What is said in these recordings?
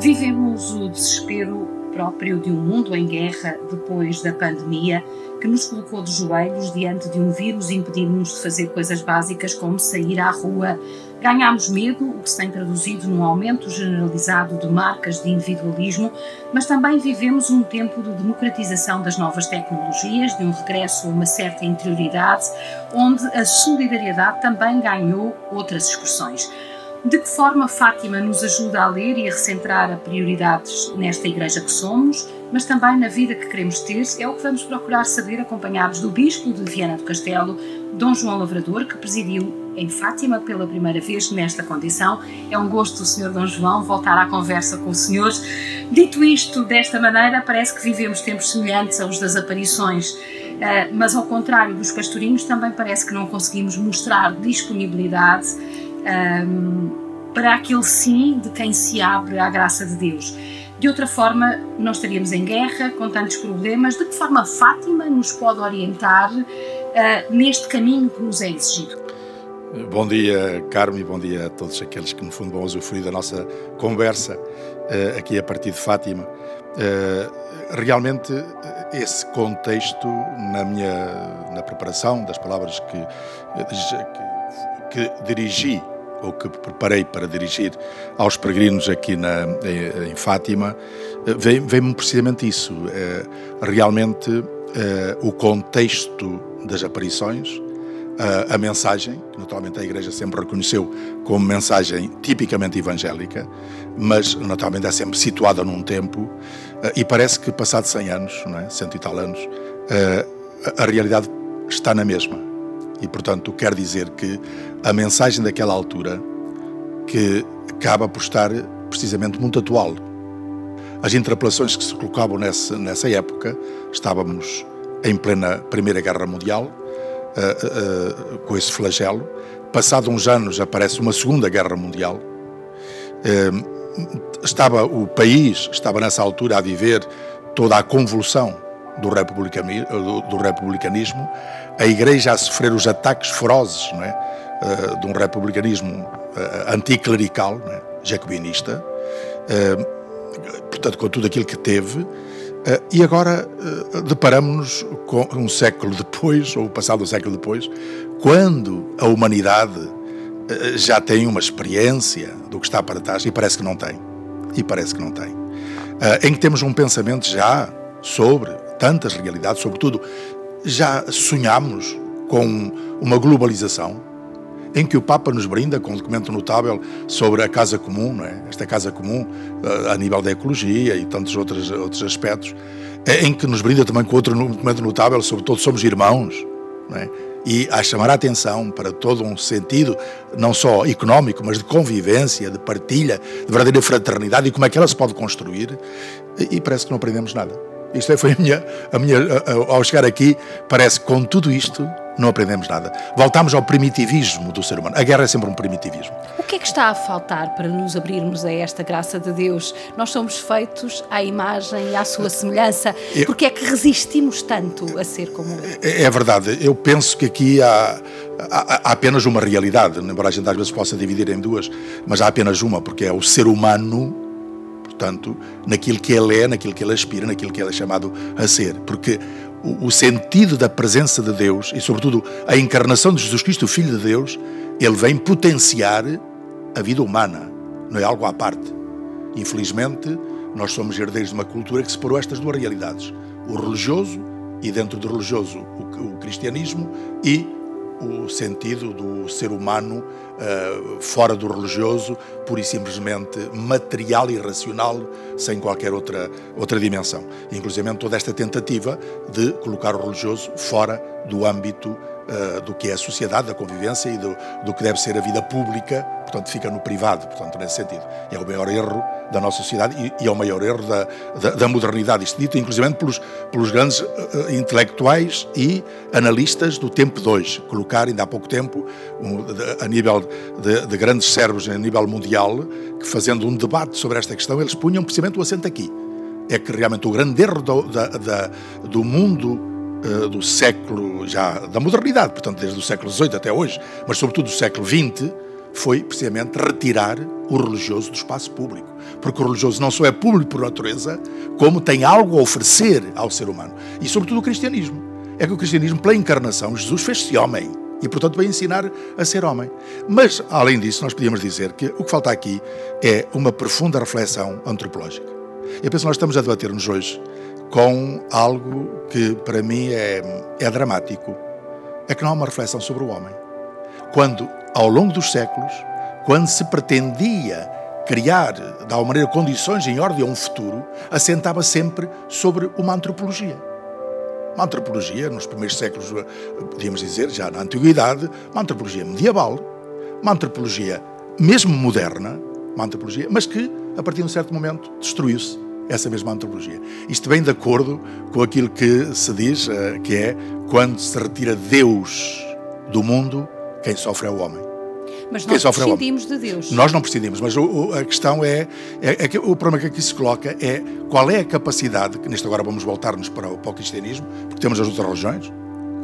Vivemos o desespero próprio de um mundo em guerra depois da pandemia que nos colocou de joelhos diante de um vírus impedindo-nos de fazer coisas básicas como sair à rua. Ganhámos medo, o que se tem traduzido num aumento generalizado de marcas de individualismo, mas também vivemos um tempo de democratização das novas tecnologias, de um regresso a uma certa interioridade, onde a solidariedade também ganhou outras expressões. De que forma Fátima nos ajuda a ler e a recentrar a prioridades nesta igreja que somos, mas também na vida que queremos ter, é o que vamos procurar saber acompanhados do Bispo de Viana do Castelo, Dom João Lavrador, que presidiu em Fátima pela primeira vez nesta condição. É um gosto, Sr. Dom João, voltar à conversa com os senhores. Dito isto desta maneira, parece que vivemos tempos semelhantes aos das aparições, eh, mas ao contrário dos pastorinhos, também parece que não conseguimos mostrar disponibilidade um, para aquele sim de quem se abre à graça de Deus. De outra forma, não estaríamos em guerra, com tantos problemas. De que forma Fátima nos pode orientar uh, neste caminho que nos é exigido? Bom dia, Carmo, e bom dia a todos aqueles que, no fundo, vão usufruir da nossa conversa uh, aqui a partir de Fátima. Uh, realmente, esse contexto, na minha na preparação das palavras que, que, que dirigi ou que preparei para dirigir aos peregrinos aqui na, em, em Fátima, eh, vem-me precisamente isso. É, realmente é, o contexto das aparições, a, a, mensagem, que naturalmente a Igreja sempre reconheceu como mensagem tipicamente evangélica, mas naturalmente é sempre situada num tempo, e parece que passados 100 anos, não é? cento e tal anos, a realidade está na mesma e, portanto, quer dizer que a mensagem daquela altura que acaba por estar precisamente muito atual. As interpelações que se colocavam nessa, nessa época, estávamos em plena Primeira Guerra Mundial, uh, uh, com esse flagelo. Passado uns anos aparece uma Segunda Guerra Mundial. Uh, estava o país, estava nessa altura a viver toda a convulsão do republicanismo, do republicanismo a Igreja a sofrer os ataques ferozes não é? Uh, de um republicanismo uh, anticlerical, é? jacobinista, uh, portanto, com tudo aquilo que teve. e agora deparamos-nos um século depois, ou passado um século depois, quando a humanidade já tem uma experiência do que está para trás e parece que não tem. E parece que não tem. em que temos um pensamento já sobre tantas realidades, sobretudo já sonhamos com uma globalização em que o Papa nos brinda com um documento notável sobre a casa comum, é? esta casa comum eh, a nível da ecologia e tantos outros, outros aspectos, eh, em que nos brinda também com outro documento notável sobre todos somos irmãos, é? e a chamar a atenção para todo um sentido, não só económico, mas de convivência, de partilha, de verdadeira fraternidade e como é que ela se pode construir, e parece que não aprendemos nada. Isto é, foi a minha, a minha, ao chegar aqui, parece que com tudo isto não aprendemos nada. Voltamos ao primitivismo do ser humano. A guerra é sempre um primitivismo. O que é que está a faltar para nos abrirmos a esta graça de Deus? Nós somos feitos à imagem e à sua semelhança. Eu, Porque é que resistimos tanto a ser como Ele? É, é verdade. Eu penso que aqui há, há, há apenas uma realidade, embora a gente às vezes possa dividir em duas, mas há apenas uma, porque é o ser humano portanto, naquilo que ele é, naquilo que ele aspira, naquilo que ele é chamado a ser. Porque o, o sentido da presença de Deus e, sobretudo, a encarnação de Jesus Cristo, o Filho de Deus, ele vem potenciar a vida humana, não é algo à parte. Infelizmente, nós somos herdeiros de uma cultura que separou estas duas realidades: o religioso e, dentro do religioso, o, o cristianismo e o sentido do ser humano uh, fora do religioso, pura e simplesmente material e racional, sem qualquer outra, outra dimensão. Inclusive toda esta tentativa de colocar o religioso fora do âmbito uh, do que é a sociedade, da convivência e do, do que deve ser a vida pública, portanto fica no privado, portanto nesse sentido. É o maior erro da nossa sociedade e, e é o maior erro da, da, da, modernidade, isto dito inclusive pelos, pelos grandes uh, intelectuais e analistas do tempo de hoje. Colocar ainda há pouco tempo, um, de, a nível de, de, grandes cérebros a nível mundial, que fazendo um debate sobre esta questão, eles punham precisamente o acento aqui. É que realmente o grande erro do, da, da, do mundo uh, do século já da modernidade, portanto desde o século XVIII até hoje, mas sobretudo do século XX, foi precisamente retirar o religioso do espaço público. Porque o religioso não só é público por natureza, como tem algo a oferecer ao ser humano. E sobretudo o cristianismo. É que o cristianismo, pela encarnação, Jesus fez-se homem. E, portanto, vai ensinar a ser homem. Mas, além disso, nós podíamos dizer que o que falta aqui é uma profunda reflexão antropológica. Eu penso que nós estamos a debater-nos hoje com algo que, para mim, é, é dramático. É que não há uma reflexão sobre o homem. Quando, ao longo dos séculos, quando se pretendia criar, de alguma maneira, condições em ordem a um futuro, assentava sempre sobre uma antropologia. Uma antropologia, nos primeiros séculos, podíamos dizer, já na Antiguidade, uma antropologia medieval, uma antropologia mesmo moderna, uma antropologia, mas que, a partir de um certo momento, destruiu-se essa mesma antropologia. Isto vem de acordo com aquilo que se diz, eh, que é quando se retira Deus do mundo, quem sofre é o homem. Mas nós é prescindimos de Deus. Nós não prescindimos, mas o, o, a questão é, é, é, que o problema que aqui se coloca é qual é a capacidade, que neste agora vamos voltar-nos para, para o cristianismo, porque temos as outras religiões,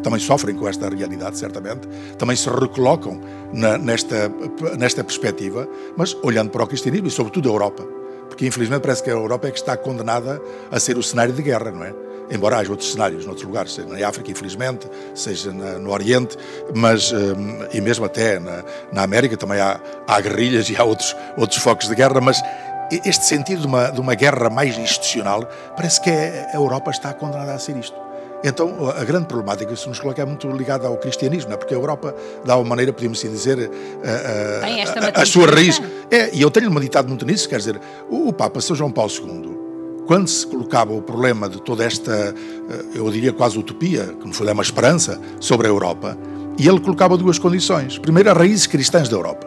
também sofrem com esta realidade, certamente, também se recolocam na, nesta, nesta perspectiva, mas olhando para o cristianismo e, sobretudo, a Europa. Porque, infelizmente, parece que a Europa é que está condenada a ser o cenário de guerra, não é? embora haja outros cenários noutros lugares, seja na África, infelizmente, seja na, no Oriente, mas, um, e mesmo até na, na América também há, há, guerrilhas e há outros, outros focos de guerra, mas este sentido de uma, de uma guerra mais institucional, parece que a Europa está condenada a ser isto. Então, a grande problemática que se nos coloca é muito ligada ao cristianismo, não é? porque a Europa, de alguma maneira, podemos assim dizer, a, a, a, a sua raiz. É, e eu tenho meditado muito nisso, quer dizer, o, o Papa São João Paulo II, quando se colocava o problema de toda esta, eh, eu diria quase utopia, que no fundo é uma esperança, sobre a Europa, e ele colocava duas condições. Primeiro, as raízes cristãs da Europa.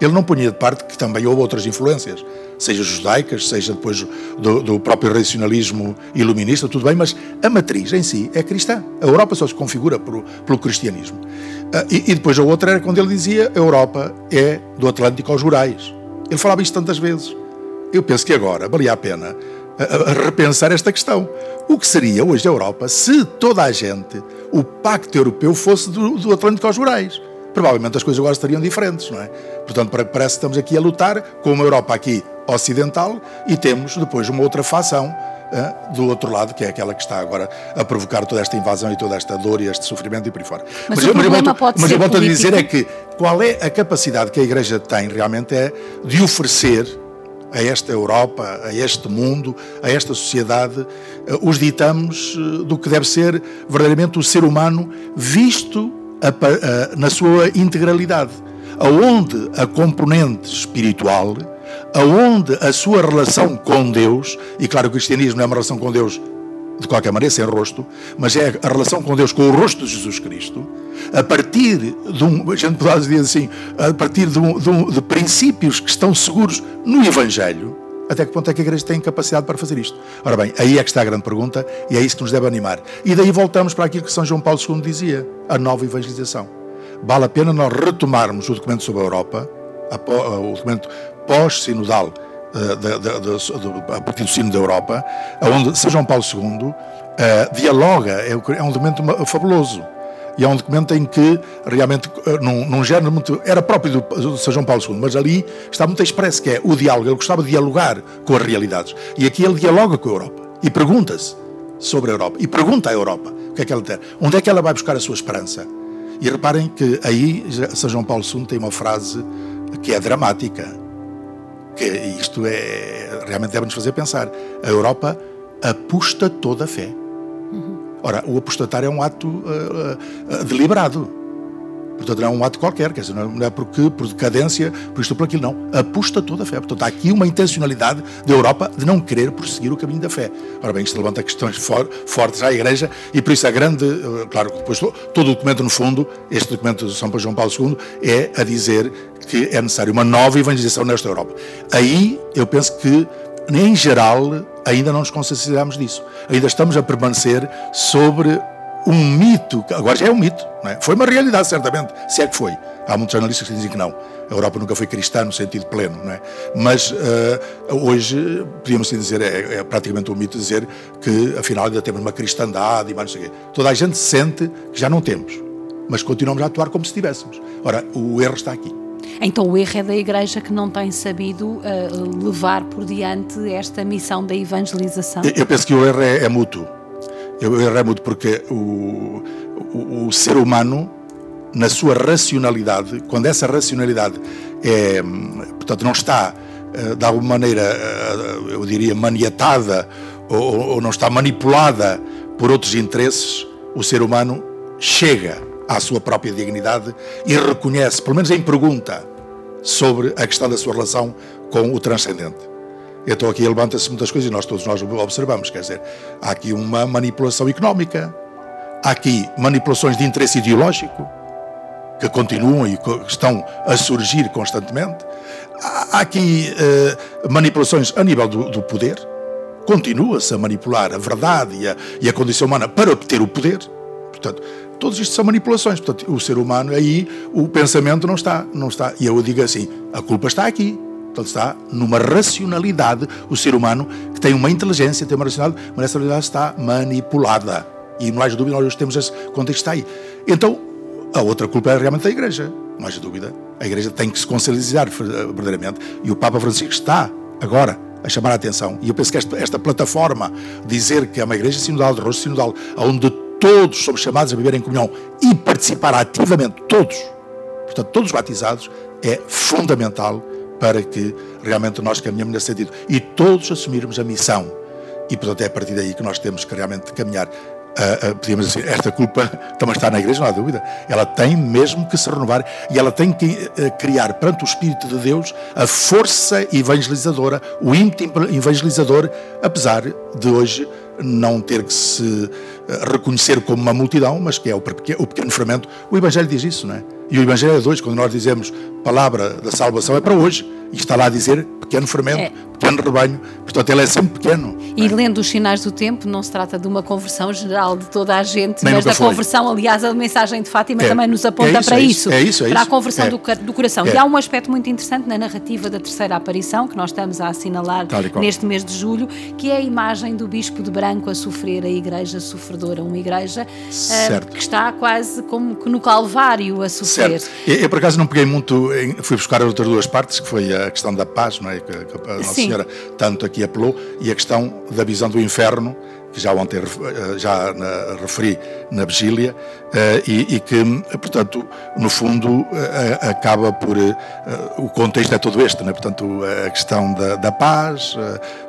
Ele não punha de parte que também houve outras influências, seja judaicas, seja depois do, do, próprio racionalismo iluminista, tudo bem, mas a matriz em si é cristã. A Europa só se configura por, pelo cristianismo. Ah, e, e, depois a outra era quando ele dizia a Europa é do Atlântico aos Rurais. Ele falava isto tantas vezes. Eu penso que agora valia a pena repensar esta questão. O que seria hoje a Europa se toda a gente, o pacto europeu, fosse do, do Atlântico aos Rurais? Provavelmente as coisas agora estariam diferentes, não é? Portanto, parece que estamos aqui a lutar com uma Europa aqui ocidental e temos depois uma outra facção do outro lado, que é aquela que está agora a provocar toda esta invasão e toda esta dor e este sofrimento e por aí fora. Mas, mas, o mas, eu, volto, mas eu volto a dizer é que qual é a capacidade que a Igreja tem realmente é de oferecer a esta Europa, a este mundo, a esta sociedade, eh, os ditamos eh, do que deve ser verdadeiramente o ser humano visto a, a, na sua integralidade, aonde a componente espiritual, aonde a sua relação com Deus, e claro o cristianismo é uma relação com Deus de qualquer maneira, sem rosto, mas é a relação com Deus, com o rosto de Jesus Cristo, a partir de um, a gente pode dizer assim, a partir de, um, de, um, de princípios que estão seguros no Evangelho, até que ponto é que a igreja tem capacidade para fazer isto? Ora bem, aí é que está a grande pergunta e é isso que nos deve animar. E daí voltamos para aquilo que São João Paulo II dizia, a nova evangelização. Vale a pena nós retomarmos o documento sobre a Europa, o documento pós-sinodal, eh, a partir do sino da Europa, onde São João Paulo II uh, dialoga, é, é, um documento fabuloso. E é um documento em que realmente, uh, num, num género muito. era próprio do, do São João Paulo II, mas ali está muito expresso, que é o diálogo. Ele gostava de dialogar com as realidades. E aqui ele dialoga com a Europa e pergunta-se sobre a Europa. E pergunta à Europa o que é que ela tem, onde é que ela vai buscar a sua esperança. E reparem que aí São João Paulo II tem uma frase que é dramática isto é realmente deve-nos fazer pensar. A Europa aposta toda a fé. Uhum. Ora, o apostatar é um ato uh, uh, deliberado. Portanto, não é um ato qualquer, quer dizer, não é porque, por decadência, por isto ou por aquilo, não. Aposta toda a fé. Portanto, há aqui uma intencionalidade da Europa de não querer prosseguir o caminho da fé. Ora bem, isto levanta questões for, fortes à Igreja e por isso a grande, claro que depois todo o documento, no fundo, este documento de São João Paulo II, é a dizer que é necessário uma nova evangelização nesta Europa. Aí eu penso que, em geral, ainda não nos consciencializamos disso. Ainda estamos a permanecer sobre um mito, agora já é um mito, é? foi uma realidade, certamente, se é que foi. Há muitos analistas que dizem que não. A Europa nunca foi cristã no sentido pleno, não é? Mas uh, hoje, podíamos dizer, é, é, praticamente um mito dizer que afinal ainda temos uma cristandade e mais não sei o quê. Toda a gente sente que já não temos, mas continuamos a atuar como se tivéssemos. Ora, o erro está aqui. Então o erro é da Igreja que não tem sabido uh, levar por diante esta missão da evangelização? Eu penso que o erro é, é mútuo. É mútuo porque o, o, o ser humano, na sua racionalidade, quando essa racionalidade é, portanto, não está eh, de alguma maneira, eh, eu diria, maniatada ou, ou não está manipulada por outros interesses, o ser humano chega à sua própria dignidade e reconhece, pelo menos em pergunta, sobre a questão da sua relação com o transcendente. Então aqui levanta-se muitas coisas e nós todos nós observamos, quer dizer, há aqui uma manipulação económica, há aqui manipulações de interesse ideológico, que continuam e estão a surgir constantemente, há aqui uh, manipulações a nível do, do poder, continua-se a manipular a verdade e a, e a condição humana para obter o poder, portanto, todos isto são manipulações. Portanto, o ser humano aí, o pensamento não está, não está. E eu digo assim, a culpa está aqui. Portanto, está numa racionalidade, o ser humano que tem uma inteligência, tem uma racionalidade, mas essa racionalidade está manipulada. E não há dúvida, nós temos esse contexto aí. Então, a outra culpa é realmente da Igreja, não há dúvida. A Igreja tem que se conciliar verdadeiramente. E o Papa Francisco está agora a chamar a atenção. E eu penso que esta, esta plataforma, dizer que é uma Igreja sinodal, de rosto sinodal, onde todos somos chamados a viver em comunhão e participar ativamente, todos, portanto, todos batizados, é fundamental para que realmente nós caminhamos nesse sentido e todos assumirmos a missão. E, portanto, é a partir daí que nós temos que realmente caminhar. Uh, uh, podíamos dizer, esta culpa também está na igreja, não há dúvida. Ela tem mesmo que se renovar e ela tem que uh, criar perante o Espírito de Deus a força evangelizadora, o ímpeto evangelizador, apesar de hoje não ter que se reconhecer como uma multidão, mas que é o pequeno fermento. O Evangelho diz isso, não é? E o Evangelho é dois, quando nós dizemos palavra da salvação é para hoje, e está lá a dizer pequeno fermento, é. pequeno rebanho, portanto ele é sempre pequeno. E é? lendo os sinais do tempo, não se trata de uma conversão geral de toda a gente, Nem mas da foi. conversão, aliás, a mensagem de Fátima é. também nos aponta é isso, para isso, é isso, para a conversão do, do, coração. E há um aspecto muito interessante na narrativa da terceira aparição, que nós estamos a assinalar neste mês de julho, que é a imagem do bispo de branco a sofrer a igreja sofredora, uma igreja uh, que está quase como que no Calvário a sofrer. Certo. Eu, eu, por acaso não peguei muito, fui buscar as outras duas partes, que foi a questão da paz, não é? que, a Nossa Sim. Senhora tanto aqui apelou, e a questão da visão do inferno, que já ontem eh, já referi na vigília, uh, e, e, que, portanto, no fundo, uh, acaba por. O contexto é todo este, né? portanto, a questão da, da paz,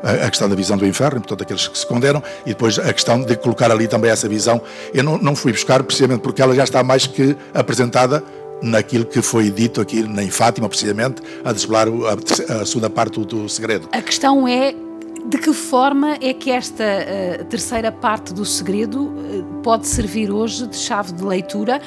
a questão da visão do inferno, portanto, aqueles que se condenam, e depois a questão de colocar ali também essa visão. Eu não, não fui buscar precisamente porque ela já está mais que apresentada naquilo que foi dito aqui em Fátima, precisamente, a desvelar a, segunda parte do, do segredo. A questão é de que forma é que esta uh, terceira parte do segredo uh, pode servir hoje de chave de leitura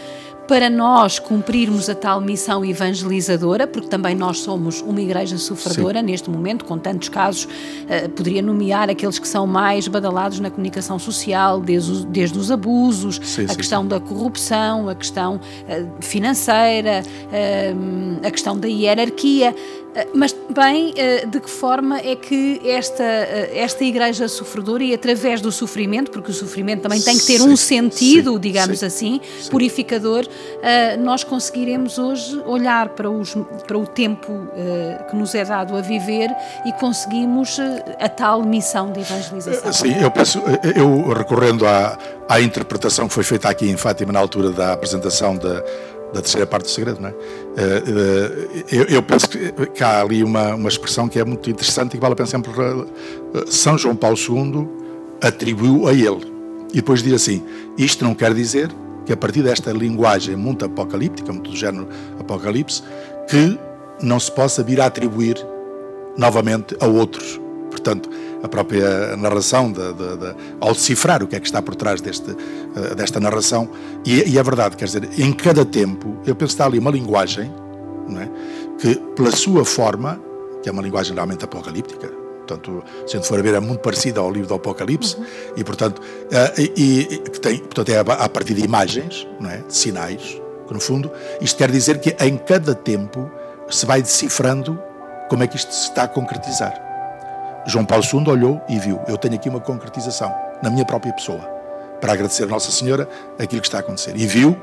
para nós cumprirmos a tal missão evangelizadora, porque também nós somos uma igreja sofredora Sim. neste momento, com tantos casos, uh, poderia nomear aqueles que são mais badalados na comunicação social, desde, desde os abusos, sim, a sim, questão sim. da corrupção, a questão uh, financeira, uh, a questão da hierarquia. Eh, mas também eh, de que forma é que esta, eh, esta igreja sofredora e através do sofrimento, porque o sofrimento também tem que ter sim, um sentido, sim, digamos sim, assim, purificador, nós conseguiremos hoje olhar para, os, para o tempo que nos é dado a viver e conseguimos a tal missão de evangelização. Sim, eu penso, eu recorrendo à, à interpretação que foi feita aqui em Fátima na altura da apresentação da da terceira parte do segredo, não é? Eh, eh, eu, penso que, que, há ali uma, uma expressão que é muito interessante e que vale a pena sempre. Eh, São João Paulo II atribuiu a ele. E depois diz assim: isto não quer dizer que a partir desta linguagem muito apocalíptica, muito do género apocalipse, que não se possa vir a atribuir novamente a outros. Portanto, a própria narração, de, de, de, ao decifrar o que é que está por trás deste, uh, desta narração. E, e, é verdade, quer dizer, em cada tempo, eu penso que está ali uma linguagem é? que, pela sua forma, que é uma linguagem realmente apocalíptica, portanto, se a gente for a ver, é muito parecida ao livro do Apocalipse, uhum. e portanto, uh, e, e, que tem, portanto é a partir de imagens, não é? de sinais, que no fundo, isto quer dizer que em cada tempo se vai decifrando como é que isto se está a concretizar. João Paulo II olhou e viu: eu tenho aqui uma concretização na minha própria pessoa, para agradecer a Nossa Senhora aquilo que está a acontecer. E viu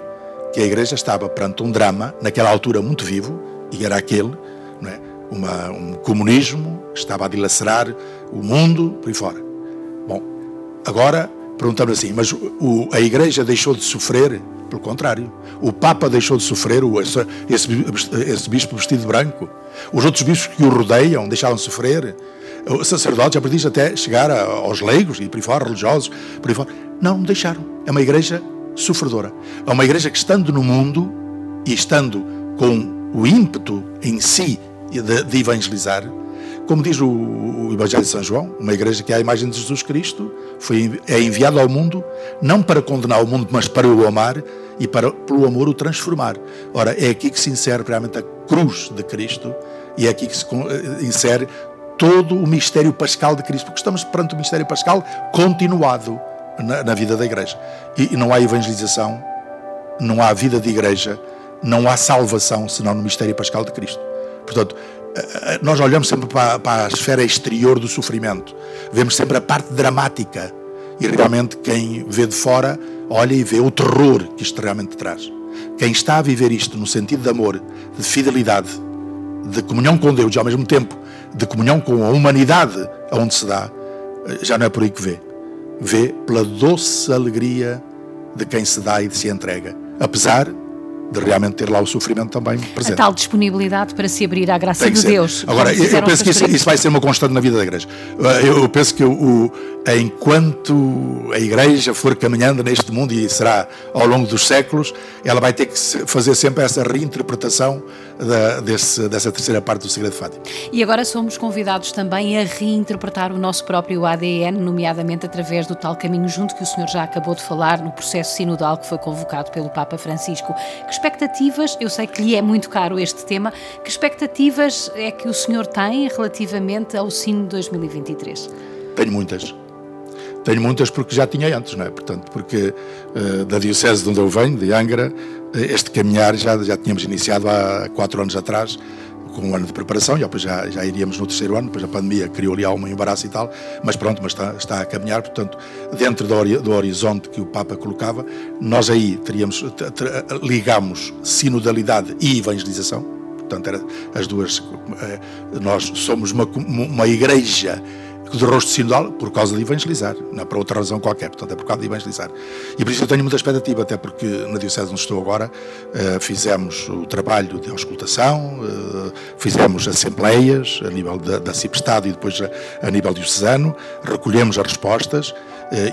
que a Igreja estava perante um drama, naquela altura muito vivo, e era aquele, não é? Uma, um comunismo que estava a dilacerar o mundo por aí fora. Bom, agora perguntamos assim, mas o, a Igreja deixou de sofrer? Pelo contrário, o Papa deixou de sofrer, esse, esse, esse bispo vestido de branco. Os outros bispos que o rodeiam deixaram de sofrer. Os sacerdotes, a partir até chegar aos leigos e por aí fora, religiosos, por aí fora. Não, não deixaram. É uma igreja sofredora. É uma igreja que, estando no mundo e estando com o ímpeto em si de, de evangelizar, como diz o, o, Evangelho de São João, uma igreja que é a imagem de Jesus Cristo, foi, é enviada ao mundo não para condenar o mundo, mas para o amar e para, pelo amor, o transformar. Ora, é aqui que se insere realmente a cruz de Cristo e é aqui que se eh, insere todo o mistério pascal de Cristo, porque estamos perante o mistério pascal continuado na, na vida da igreja. E, e não há evangelização, não há vida de igreja, não há salvação senão no mistério pascal de Cristo. Portanto, eh, eh, nós olhamos sempre para, para, a esfera exterior do sofrimento, vemos sempre a parte dramática e realmente quem vê de fora olha e vê o terror que isto realmente traz. Quem está a viver isto no sentido de amor, de fidelidade, de comunhão com Deus e ao mesmo tempo de comunhão com a humanidade aonde se dá, eh, já não é por aí que vê. Vê pela doce alegria de quem se dá e de se entrega, apesar de realmente ter lá o sofrimento também presente. A tal disponibilidade para se abrir à graça de Deus. Agora, eu penso que isso, isso, vai ser uma constante na vida da igreja. Eh, eu penso que o, enquanto a igreja for caminhando neste mundo, e será ao longo dos séculos, ela vai ter que fazer sempre essa reinterpretação da, desse, dessa terceira parte do Segredo de Fátima. E agora somos convidados também a reinterpretar o nosso próprio ADN, nomeadamente através do tal caminho junto que o senhor já acabou de falar no processo sinodal que foi convocado pelo Papa Francisco. Que expectativas, eu sei que lhe é muito caro este tema, que expectativas é que o senhor tem relativamente ao Sino 2023? Tenho muitas. Tenho muitas porque já tinha antes, não é? Portanto, porque uh, da Diocese de onde eu venho, de Angra, uh, este caminhar já, já tínhamos iniciado há quatro anos atrás, com um ano de preparação, e depois já, já iríamos no terceiro ano, depois a pandemia criou ali algum embaraço e tal, mas pronto, mas está, está a caminhar, portanto, dentro do, do horizonte que o Papa colocava, nós aí teríamos, ligamos sinodalidade e evangelização, portanto, era as duas, eh, nós somos uma, uma igreja de rosto sinodal por causa de evangelizar, não é para outra razão qualquer, portanto é por causa de evangelizar. E por isso eu tenho muita expectativa, até porque na Diocese onde estou agora uh, fizemos o trabalho de auscultação, uh, fizemos assembleias a nível da, da e depois a, a, nível diocesano, recolhemos as respostas uh,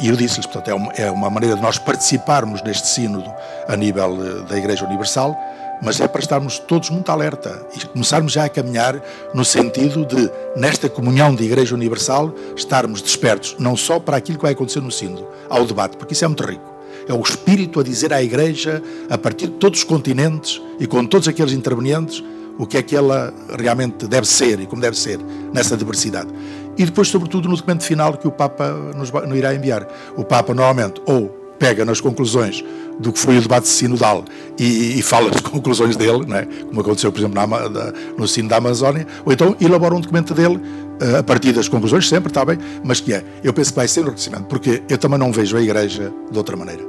e eu disse-lhes, portanto é uma, é uma maneira de nós participarmos neste sínodo a nível da Igreja Universal, mas é para estarmos todos muito alerta e começarmos já a caminhar no sentido de, nesta comunhão de Igreja Universal, estarmos despertos não só para aquilo que vai acontecer no Sínodo, ao debate, porque isso é muito rico. É o Espírito a dizer à Igreja, a partir de todos os continentes e com todos aqueles intervenientes, o que é que ela realmente deve ser e como deve ser nessa diversidade. E depois, sobretudo, no documento final que o Papa nos, irá enviar. O Papa, normalmente, ou pega nas conclusões do que foi o debate sinodal e, e fala das conclusões dele, né? como aconteceu, por exemplo, na, no sino da Amazónia, ou então elabora um documento dele uh, a partir das conclusões, sempre, está bem, mas que é, eu penso que vai ser enriquecimento, porque eu também não vejo a Igreja de outra maneira.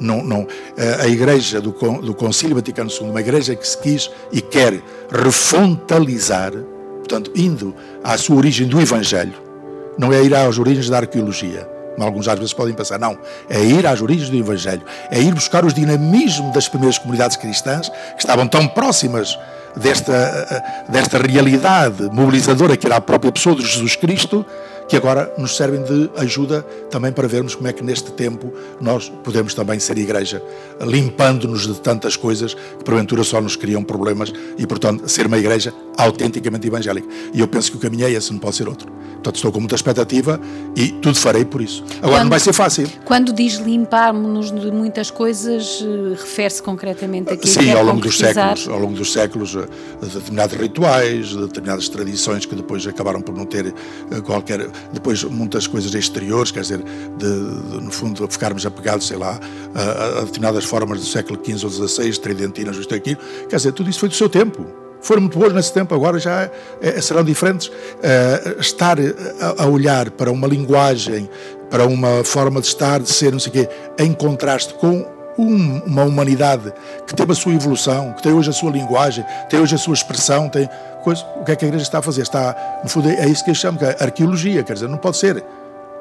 Não, não, uh, a Igreja do, do Concílio Vaticano II, uma Igreja que se quis e quer refontalizar, portanto, indo à sua origem do Evangelho, não é ir às origens da arqueologia, Alguns às vezes podem pensar, não, é ir às origens do Evangelho, é ir buscar os dinamismos das primeiras comunidades cristãs que estavam tão próximas desta, desta realidade mobilizadora que era a própria pessoa de Jesus Cristo que agora nos servem de ajuda também para vermos como é que neste tempo nós podemos também ser igreja, limpando-nos de tantas coisas que porventura só nos criam problemas e, portanto, ser uma igreja autenticamente evangélica. E eu penso que o caminho é esse, não pode ser outro. Portanto, estou com muita expectativa e tudo farei por isso. Agora, quando, não vai ser fácil. Quando diz limpar-nos de muitas coisas, eh, refere-se concretamente aqui Sim, ao longo dos séculos, ao longo dos séculos, eh, determinados rituais, determinadas tradições que depois acabaram por não ter eh, qualquer depois muitas coisas exteriores, quer dizer, de, de, no fundo ficarmos apegados, sei lá, a, a, determinadas formas do século XV ou XVI, tridentinas, isto e aquilo, quer dizer, tudo isso foi do seu tempo. Foram muito boas nesse tempo, agora já é, serão diferentes. Uh, estar a, a olhar para uma linguagem, para uma forma de estar, de ser, não sei o quê, em contraste com um, uma humanidade que teve a sua evolução, que tem hoje a sua linguagem, tem hoje a sua expressão, tem coisa. O que é que a igreja está a fazer? Está, no fundo, é isso que eu chamo de arqueologia, quer dizer, não pode ser.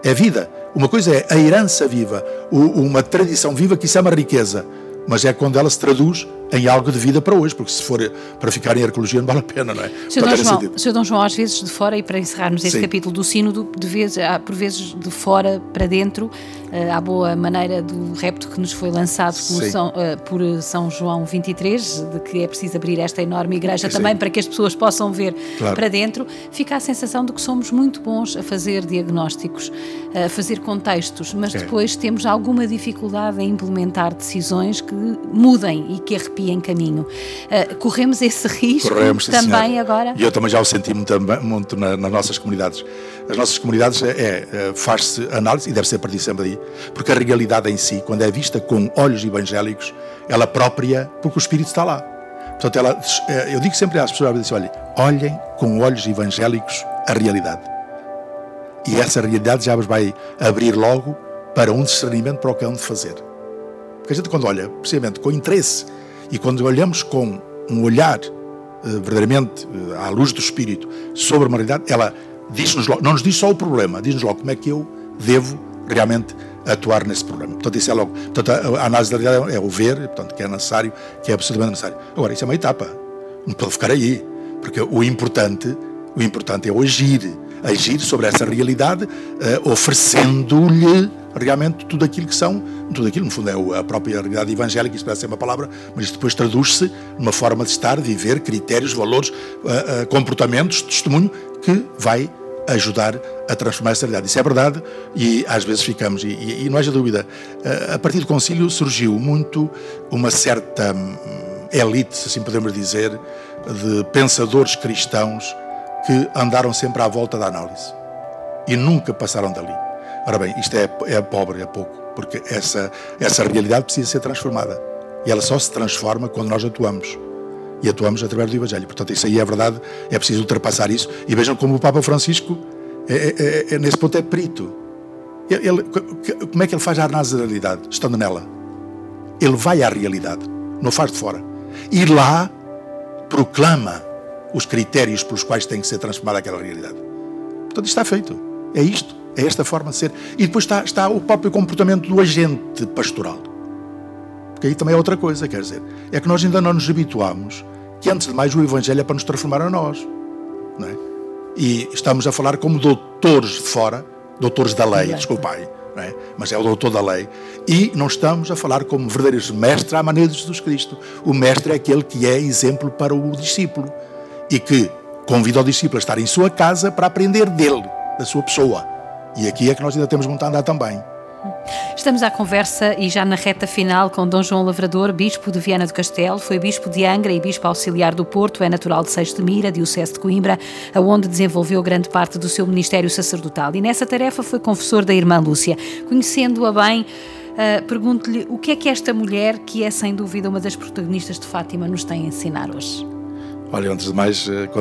É vida. Uma coisa é a herança viva, uma tradição viva que isso é uma riqueza, mas é quando ela se traduz em algo de vida para hoje, porque se for para ficar em arqueologia não vale a pena, não é? Sr. Dom, João, Sr. Dom João, às vezes de fora, e para encerrarmos este Sim. capítulo do Sínodo, de vez, por vezes de fora para dentro, eh, à boa maneira do repto que nos foi lançado por São, eh, por São, João 23, de que é preciso abrir esta enorme igreja Sim. também para que as pessoas possam ver claro. para dentro, fica a sensação de que somos muito bons a fazer diagnósticos, a fazer contextos, mas é. depois temos alguma dificuldade em implementar decisões que mudem e que arrepiem em caminho. Uh, corremos esse risco corremos, também sim, agora? E eu também já o senti muito, muito na, nas nossas comunidades. As nossas comunidades é, é, é faz-se análise, e deve ser a partir sempre daí, porque a realidade em si, quando é vista com olhos evangélicos, ela própria, porque o Espírito está lá. Portanto, ela, é, eu digo sempre às pessoas, assim, olhem, olhem com olhos evangélicos a realidade. E essa realidade já vos vai abrir logo para um discernimento para o que é onde fazer. Porque a gente, quando olha, precisamente com interesse e quando olhamos com um olhar eh, verdadeiramente eh, à luz do Espírito sobre a realidade, ela diz-nos não nos diz só o problema, diz-nos logo como é que eu devo realmente atuar nesse problema. Portanto, isso é logo. Portanto, a, análise da realidade é o ver, portanto, que é necessário, que é absolutamente necessário. Agora, isso é uma etapa. Não pode ficar aí. Porque o importante, o importante é o agir. Agir sobre essa realidade, uh, oferecendo-lhe realmente tudo aquilo que são, tudo aquilo, no fundo, é a própria realidade evangélica, isso parece ser uma palavra, mas depois traduz-se numa forma de estar, de viver, critérios, valores, uh, uh, comportamentos, testemunho, que vai ajudar a transformar essa realidade. Isso é verdade e às vezes ficamos, e, e, e não haja dúvida, uh, a partir do concílio surgiu muito uma certa hum, elite, se assim podemos dizer, de pensadores cristãos que andaram sempre à volta da análise e nunca passaram dali. Ora bem, isto é, é pobre, é pouco, porque essa, essa realidade precisa ser transformada. E ela só se transforma quando nós atuamos. E atuamos através do Evangelho. Portanto, isso aí é verdade, é preciso ultrapassar isso. E vejam como o Papa Francisco, é, é, é, é nesse ponto, é perito. Ele, como é que ele faz a análise da realidade, estando nela? Ele vai à realidade, não faz de fora. E lá proclama os critérios pelos quais tem que ser transformada aquela realidade. Portanto, isto está feito. É isto. É esta forma de ser. E depois está, está o próprio comportamento do agente pastoral. Porque aí também é outra coisa, quer dizer. É que nós ainda não nos habituamos que, antes de mais, o Evangelho é para nos transformar a nós. Não é? E estamos a falar como doutores de fora, doutores da lei, desculpai, é? mas é o doutor da lei. E não estamos a falar como verdadeiros mestres à maneira de Jesus Cristo. O mestre é aquele que é exemplo para o discípulo e que convida o discípulo a estar em sua casa para aprender dele, da sua pessoa. E aqui é que nós ainda temos muito a andar também. Estamos à conversa e já na reta final com Dom João Lavrador, Bispo de Viana do Castelo, foi Bispo de Angra e Bispo Auxiliar do Porto, é natural de Seixo de Mira, Diocese de Coimbra, aonde desenvolveu grande parte do seu ministério sacerdotal. E nessa tarefa foi confessor da irmã Lúcia. Conhecendo-a bem, uh, pergunto-lhe o que é que esta mulher, que é sem dúvida uma das protagonistas de Fátima, nos tem a ensinar hoje? Olha, antes de mais, eh,